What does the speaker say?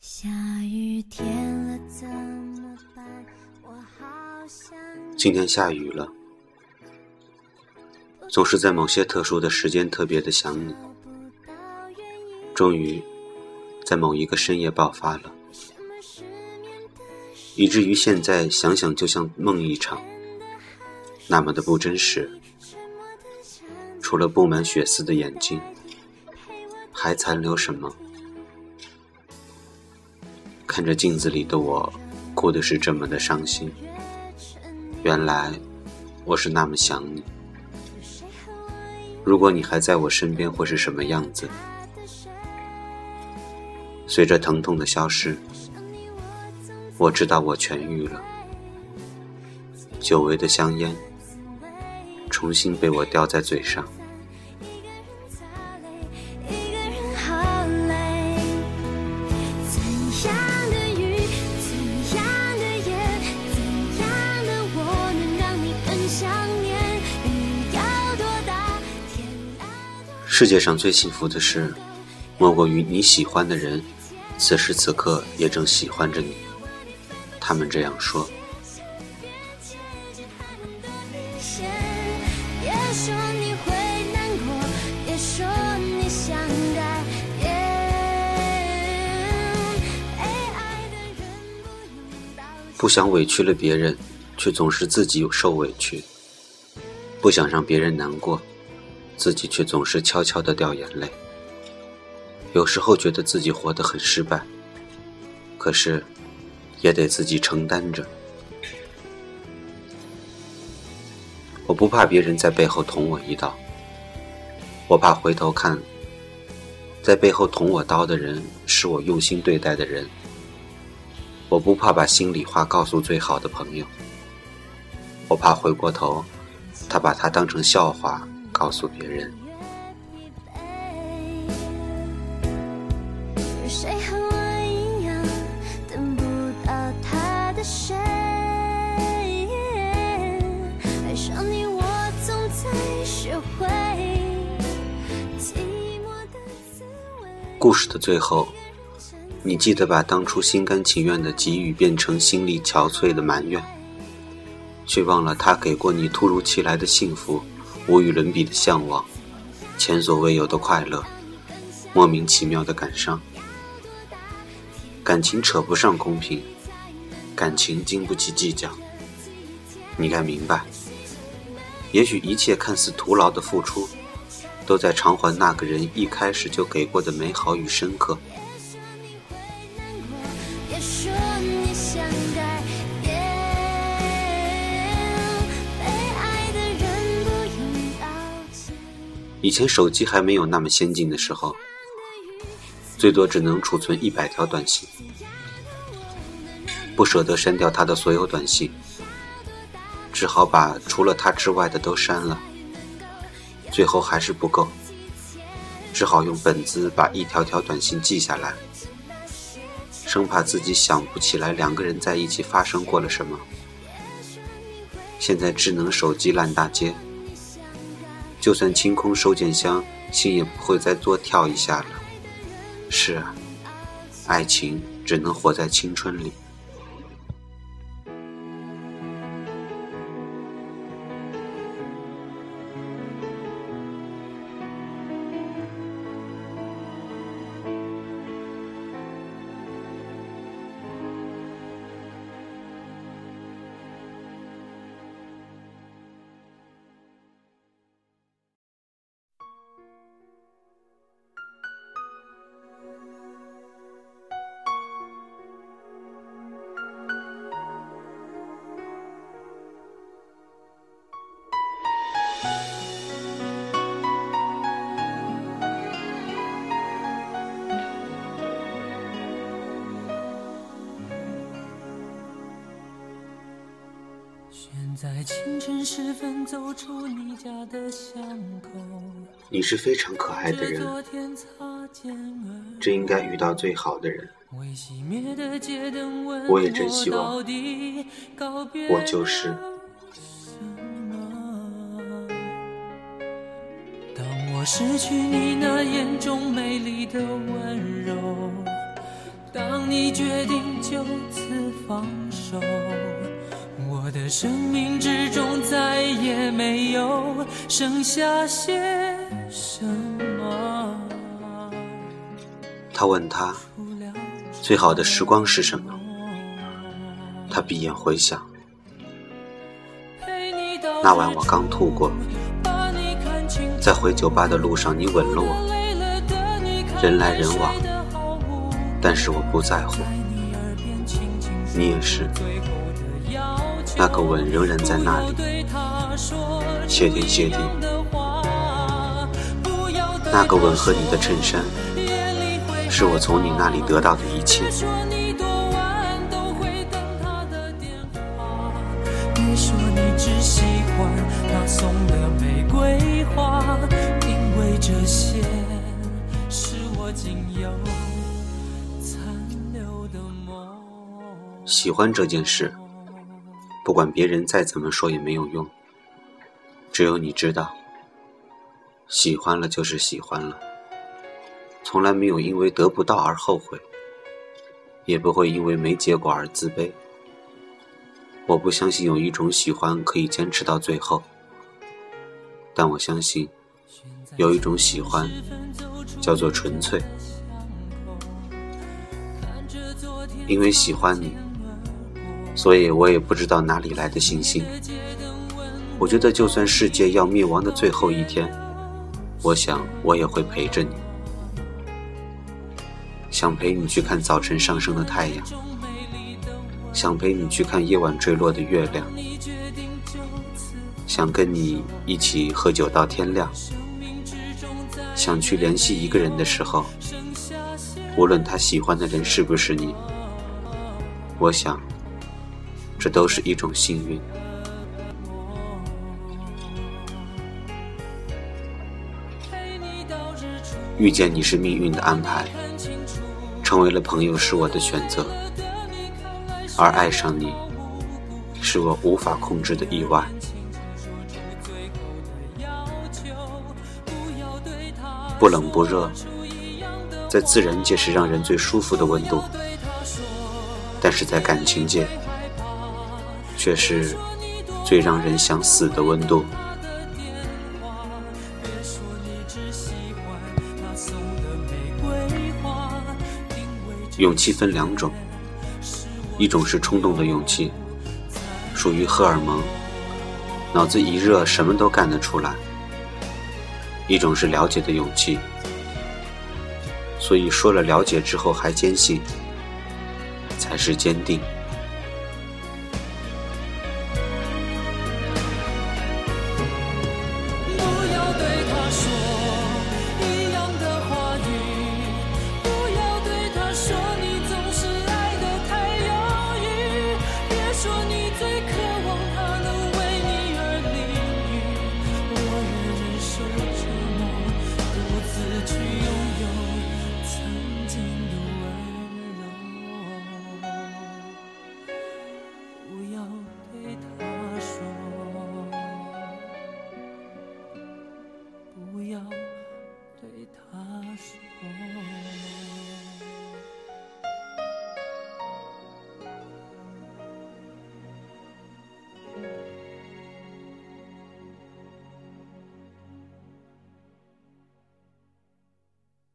下雨天了怎么办？我好想今天下雨了，总是在某些特殊的时间特别的想你。终于，在某一个深夜爆发了，以至于现在想想就像梦一场，那么的不真实。除了布满血丝的眼睛，还残留什么？看着镜子里的我，哭的是这么的伤心。原来，我是那么想你。如果你还在我身边，会是什么样子？随着疼痛的消失，我知道我痊愈了。久违的香烟，重新被我叼在嘴上。世界上最幸福的事，莫过于你喜欢的人，此时此刻也正喜欢着你。他们这样说。不用道歉。不想委屈了别人，却总是自己受委屈；不想让别人难过，自己却总是悄悄的掉眼泪。有时候觉得自己活得很失败，可是也得自己承担着。我不怕别人在背后捅我一刀，我怕回头看，在背后捅我刀的人是我用心对待的人。我不怕把心里话告诉最好的朋友，我怕回过头，他把它当成笑话告诉别人。故事的最后，你记得把当初心甘情愿的给予变成心力憔悴的埋怨，却忘了他给过你突如其来的幸福，无与伦比的向往，前所未有的快乐，莫名其妙的感伤。感情扯不上公平，感情经不起计较。你该明白，也许一切看似徒劳的付出，都在偿还那个人一开始就给过的美好与深刻。以前手机还没有那么先进的时候，最多只能储存一百条短信，不舍得删掉他的所有短信，只好把除了他之外的都删了。最后还是不够，只好用本子把一条条短信记下来，生怕自己想不起来两个人在一起发生过了什么。现在智能手机烂大街，就算清空收件箱，心也不会再多跳一下了。是啊，爱情只能活在青春里。在清晨时分走出你家的巷口，你是非常可爱的人，昨天擦肩而这应该遇到最好的人。未熄灭的街灯问我也真希望我就是我失去你那眼中美丽的温柔，当你你决定就此放手，我的生命之中再也没有剩下些什么。他问他，最好的时光是什么？他闭眼回想，那晚我刚吐过，在回酒吧的路上，你吻了我，人来人往，但是我不在乎。你也是，那个吻仍然在那里。谢天谢地，那个吻和你的衬衫。是我从你那里得到的一切。别说你只喜欢他送的玫瑰花，因为这些是我仅有残留的梦。喜欢这件事，不管别人再怎么说也没有用，只有你知道，喜欢了就是喜欢了。从来没有因为得不到而后悔，也不会因为没结果而自卑。我不相信有一种喜欢可以坚持到最后，但我相信有一种喜欢叫做纯粹。因为喜欢你，所以我也不知道哪里来的信心。我觉得就算世界要灭亡的最后一天，我想我也会陪着你。想陪你去看早晨上升的太阳，想陪你去看夜晚坠落的月亮，想跟你一起喝酒到天亮，想去联系一个人的时候，无论他喜欢的人是不是你，我想，这都是一种幸运。遇见你是命运的安排。成为了朋友是我的选择，而爱上你是我无法控制的意外。不冷不热，在自然界是让人最舒服的温度，但是在感情界却是最让人想死的温度。勇气分两种，一种是冲动的勇气，属于荷尔蒙，脑子一热什么都干得出来；一种是了解的勇气，所以说了了解之后还坚信，才是坚定。